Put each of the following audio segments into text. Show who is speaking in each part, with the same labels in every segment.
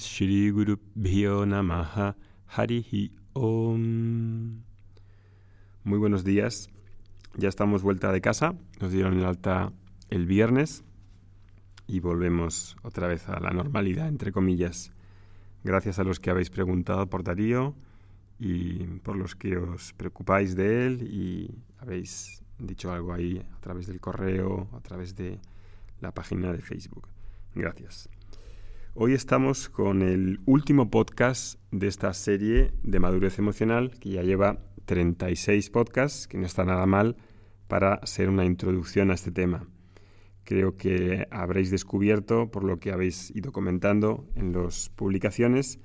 Speaker 1: Shri Guru Bhyo Namaha Harihi Om. Muy buenos días. Ya estamos vuelta de casa. Nos dieron el alta el viernes y volvemos otra vez a la normalidad, entre comillas. Gracias a los que habéis preguntado por Darío y por los que os preocupáis de él y habéis dicho algo ahí a través del correo, a través de la página de Facebook. Gracias. Hoy estamos con el último podcast de esta serie de madurez emocional que ya lleva 36 podcasts, que no está nada mal para ser una introducción a este tema. Creo que habréis descubierto, por lo que habéis ido comentando en las publicaciones,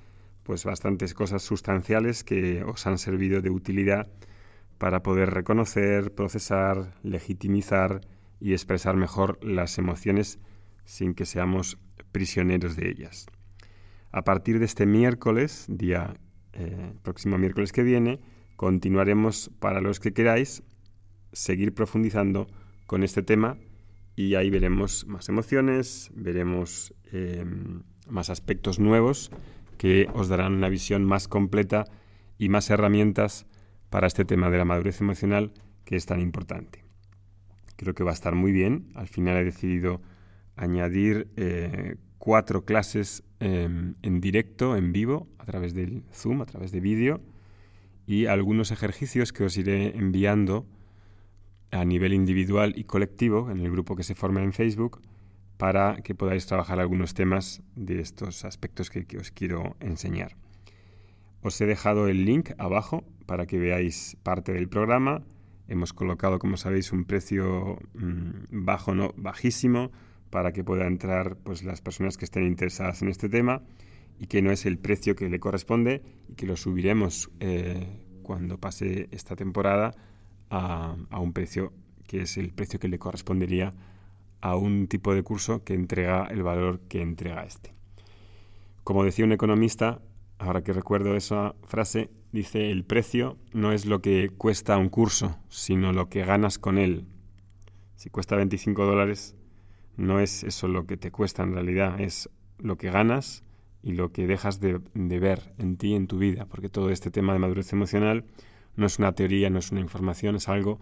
Speaker 1: pues bastantes cosas sustanciales que os han servido de utilidad para poder reconocer, procesar, legitimizar y expresar mejor las emociones sin que seamos prisioneros de ellas. A partir de este miércoles, día eh, próximo miércoles que viene, continuaremos para los que queráis seguir profundizando con este tema y ahí veremos más emociones, veremos em, más aspectos nuevos que os darán una visión más completa y más herramientas para este tema de la madurez emocional que es tan importante. Creo que va a estar muy bien. Al final he decidido añadir eh, cuatro clases em, en directo, en vivo, a través del Zoom, a través de vídeo, y algunos ejercicios que os iré enviando a nivel individual y colectivo en el grupo que se forma en Facebook para que podáis trabajar algunos temas de estos aspectos que, os quiero enseñar. Os he dejado el link abajo para que veáis parte del programa. Hemos colocado, como sabéis, un precio mm, bajo, no bajísimo, para que puedan entrar pues, las personas que estén interesadas en este tema y que no es el precio que le corresponde y que lo subiremos eh, cuando pase esta temporada a, a, un precio que es el precio que le correspondería a un tipo de curso que entrega el valor que entrega este. Como decía un economista, ahora que recuerdo esa frase, dice, el precio no es lo que cuesta un curso, sino lo que ganas con él. Si cuesta 25 dólares, no es eso lo que te cuesta en realidad, es lo que ganas y lo que dejas de, ver en ti, en tu vida, porque todo este tema de madurez emocional no es una teoría, no es una información, es algo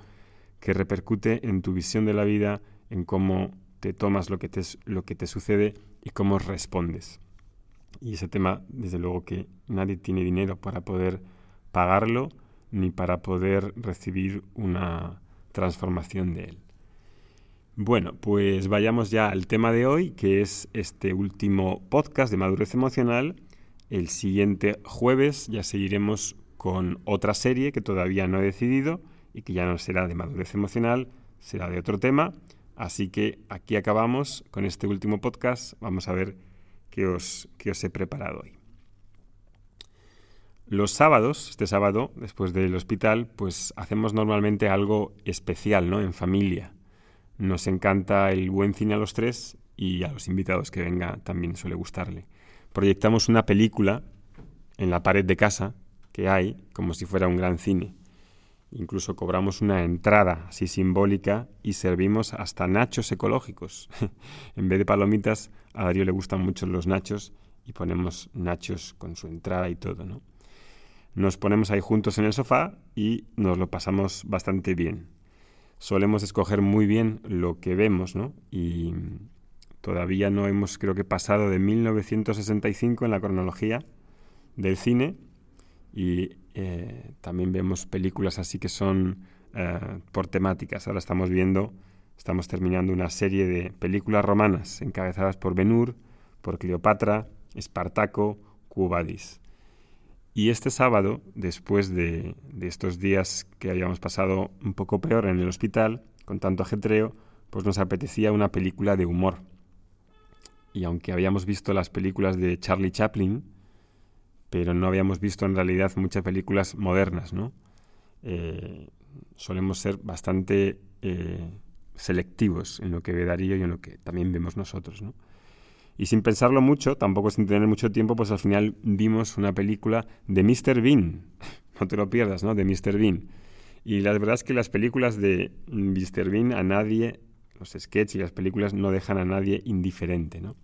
Speaker 1: que repercute en tu visión de la vida, en cómo te tomas lo que te, lo que te sucede y cómo respondes. Y ese tema, desde luego que nadie tiene dinero para poder pagarlo ni para poder recibir una transformación de él. Bueno, pues vayamos ya al tema de hoy, que es este último podcast de madurez emocional. El siguiente jueves ya seguiremos con otra serie que todavía no he decidido y que ya no será de madurez emocional, será de otro tema. Así que aquí acabamos con este último podcast. Vamos a ver qué os, qué os he preparado hoy. Los sábados, este sábado, después del hospital, pues hacemos normalmente algo especial, ¿no? En familia. Nos encanta el buen cine a los tres y a los invitados que venga también suele gustarle. Proyectamos una película en la pared de casa que hay, como si fuera un gran cine. Incluso cobramos una entrada así simbólica y servimos hasta nachos ecológicos. en vez de palomitas, a Darío le gustan mucho los nachos y ponemos nachos con su entrada y todo, ¿no? Nos ponemos ahí juntos en el sofá y nos lo pasamos bastante bien solemos escoger muy bien lo que vemos, ¿no? Y todavía no hemos, creo que, pasado de 1965 en la cronología del cine y eh, también vemos películas así que son eh, por temáticas. Ahora estamos viendo, estamos terminando una serie de películas romanas encabezadas por Benur, por Cleopatra, Espartaco, Cubadis. Y este sábado, después de, estos días que habíamos pasado un poco peor en el hospital, con tanto ajetreo, pues nos apetecía una película de humor. Y aunque habíamos visto las películas de Charlie Chaplin, pero no habíamos visto en realidad muchas películas modernas, ¿no? Eh, solemos ser bastante eh, selectivos en lo que ve Darío y en lo que también vemos nosotros, ¿no? Y sin pensarlo mucho, tampoco sin tener mucho tiempo, pues al final vimos una película de Mr. Bean. No te lo pierdas, ¿no? De Mr. Bean. Y la verdad es que las películas de Mr. Bean a nadie, los sketches y las películas no dejan a nadie indiferente, ¿no?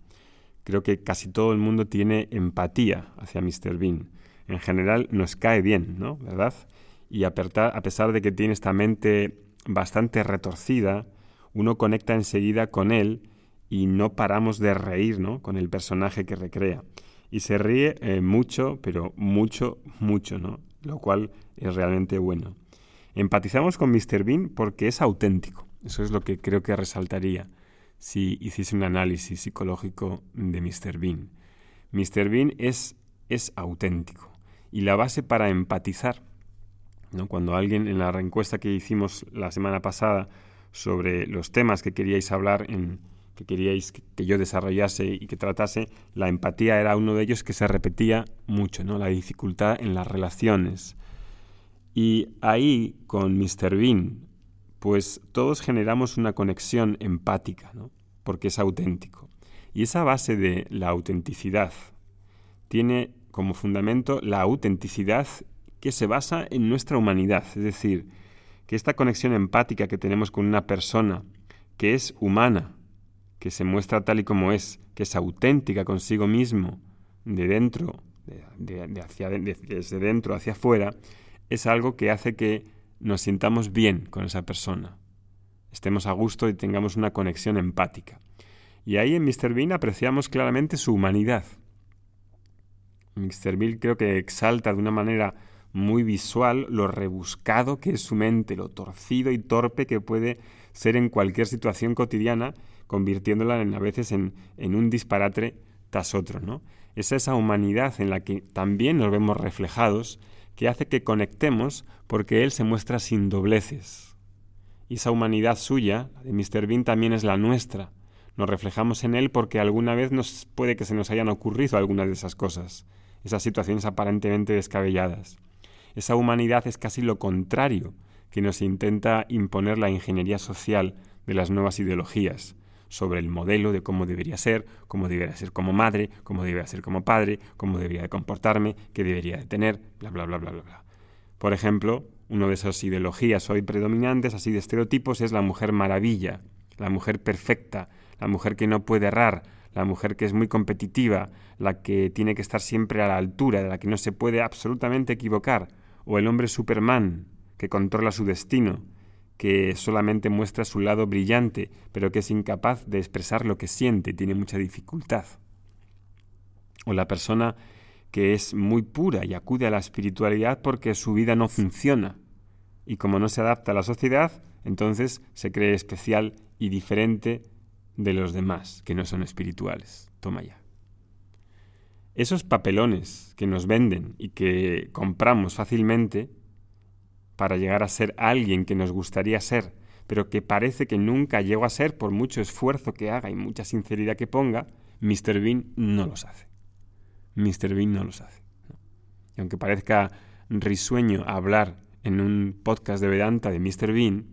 Speaker 1: creo que casi todo el mundo tiene empatía hacia Mr. Bean. En general nos cae bien, ¿no? ¿Verdad? Y a, pesar de que tiene esta mente bastante retorcida, uno conecta enseguida con él y no paramos de reír, ¿no? Con el personaje que recrea. Y se ríe eh, mucho, pero mucho, mucho, ¿no? Lo cual es realmente bueno. Empatizamos con Mr. Bean porque es auténtico. Eso es lo que creo que resaltaría si hiciese un análisis psicológico de Mr. Bean. Mr. Bean es, es auténtico. Y la base para empatizar, ¿no? cuando alguien en la encuesta que hicimos la semana pasada sobre los temas que queríais hablar, en, que queríais que, yo desarrollase y que tratase, la empatía era uno de ellos que se repetía mucho, ¿no? la dificultad en las relaciones. Y ahí, con Mr. Bean, pues todos generamos una conexión empática, ¿no? porque es auténtico. Y esa base de la autenticidad tiene como fundamento la autenticidad que se basa en nuestra humanidad, es decir, que esta conexión empática que tenemos con una persona que es humana, que se muestra tal y como es, que es auténtica consigo mismo, de dentro, de, hacia, desde dentro hacia afuera, es algo que hace que nos sintamos bien con esa persona, estemos a gusto y tengamos una conexión empática. Y ahí en Mr. Bean apreciamos claramente su humanidad. Mr. Bean creo que exalta de una manera muy visual lo rebuscado que es su mente, lo torcido y torpe que puede ser en cualquier situación cotidiana, convirtiéndola en, a veces en, en un disparate tras otro. ¿no? Es esa humanidad en la que también nos vemos reflejados que hace que conectemos porque Él se muestra sin dobleces. Y esa humanidad suya, de Mr. Bean, también es la nuestra. Nos reflejamos en Él porque alguna vez nos puede que se nos hayan ocurrido algunas de esas cosas, esas situaciones aparentemente descabelladas. Esa humanidad es casi lo contrario que nos intenta imponer la ingeniería social de las nuevas ideologías, sobre el modelo de cómo debería ser, cómo debería ser como madre, cómo debería ser como padre, cómo debería de comportarme, qué debería de tener, bla, bla, bla, bla, bla, bla. Por ejemplo, una de esas ideologías hoy predominantes, así de estereotipos, es la mujer maravilla, la mujer perfecta, la mujer que no puede errar, la mujer que es muy competitiva, la que tiene que estar siempre a la altura, de la que no se puede absolutamente equivocar, o el hombre Superman, que controla su destino, que solamente muestra su lado brillante, pero que es incapaz de expresar lo que siente, tiene mucha dificultad. O la persona que es muy pura y acude a la espiritualidad porque su vida no funciona. Y como no se adapta a la sociedad, entonces se cree especial y diferente de los demás, que no son espirituales. Toma ya. Esos papelones que nos venden y que compramos fácilmente para llegar a ser alguien que nos gustaría ser, pero que parece que nunca llego a ser por mucho esfuerzo que haga y mucha sinceridad que ponga, Mr. Bean no los hace. Mr. Bean no los hace. Y aunque parezca risueño hablar en un podcast de Vedanta de Mr. Bean,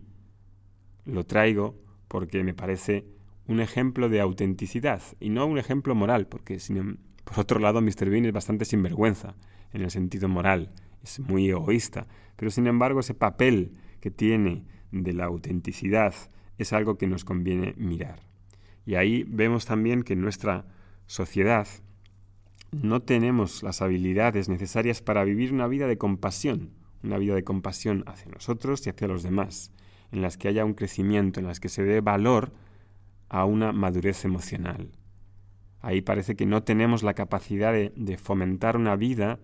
Speaker 1: lo traigo porque me parece un ejemplo de autenticidad y no un ejemplo moral, porque por otro lado Mr. Bean es bastante sinvergüenza en el sentido moral es muy egoísta, pero sin embargo ese papel que tiene de la autenticidad es algo que nos conviene mirar. Y ahí vemos también que en nuestra sociedad no tenemos las habilidades necesarias para vivir una vida de compasión, una vida de compasión hacia nosotros y hacia los demás, en las que haya un crecimiento, en las que se dé valor a una madurez emocional. Ahí parece que no tenemos la capacidad de, de fomentar una vida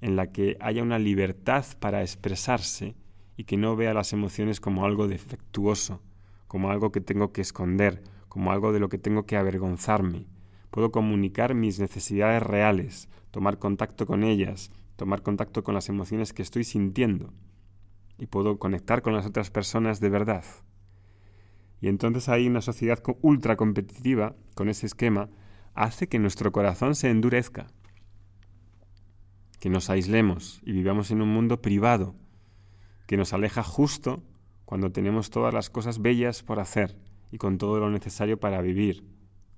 Speaker 1: en la que haya una libertad para expresarse y que no vea las emociones como algo defectuoso, como algo que tengo que esconder, como algo de lo que tengo que avergonzarme. Puedo comunicar mis necesidades reales, tomar contacto con ellas, tomar contacto con las emociones que estoy sintiendo y puedo conectar con las otras personas de verdad. Y entonces hay una sociedad ultra competitiva con ese esquema hace que nuestro corazón se endurezca que nos aislemos y vivamos en un mundo privado, que nos aleja justo cuando tenemos todas las cosas bellas por hacer y con todo lo necesario para vivir.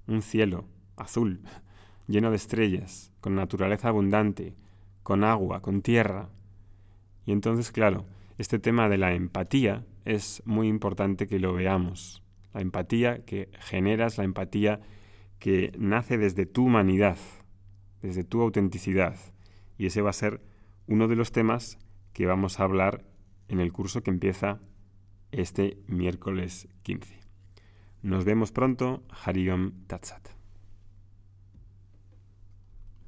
Speaker 1: Un cielo azul, lleno de estrellas, con naturaleza abundante, con agua, con tierra. Y entonces, claro, este tema de la empatía es muy importante que lo veamos. La empatía que generas, la empatía que nace desde tu humanidad, desde tu autenticidad. Y ese va a ser uno de los temas que vamos a hablar en el curso que empieza este miércoles 15. Nos vemos pronto. Hariom Tatsat.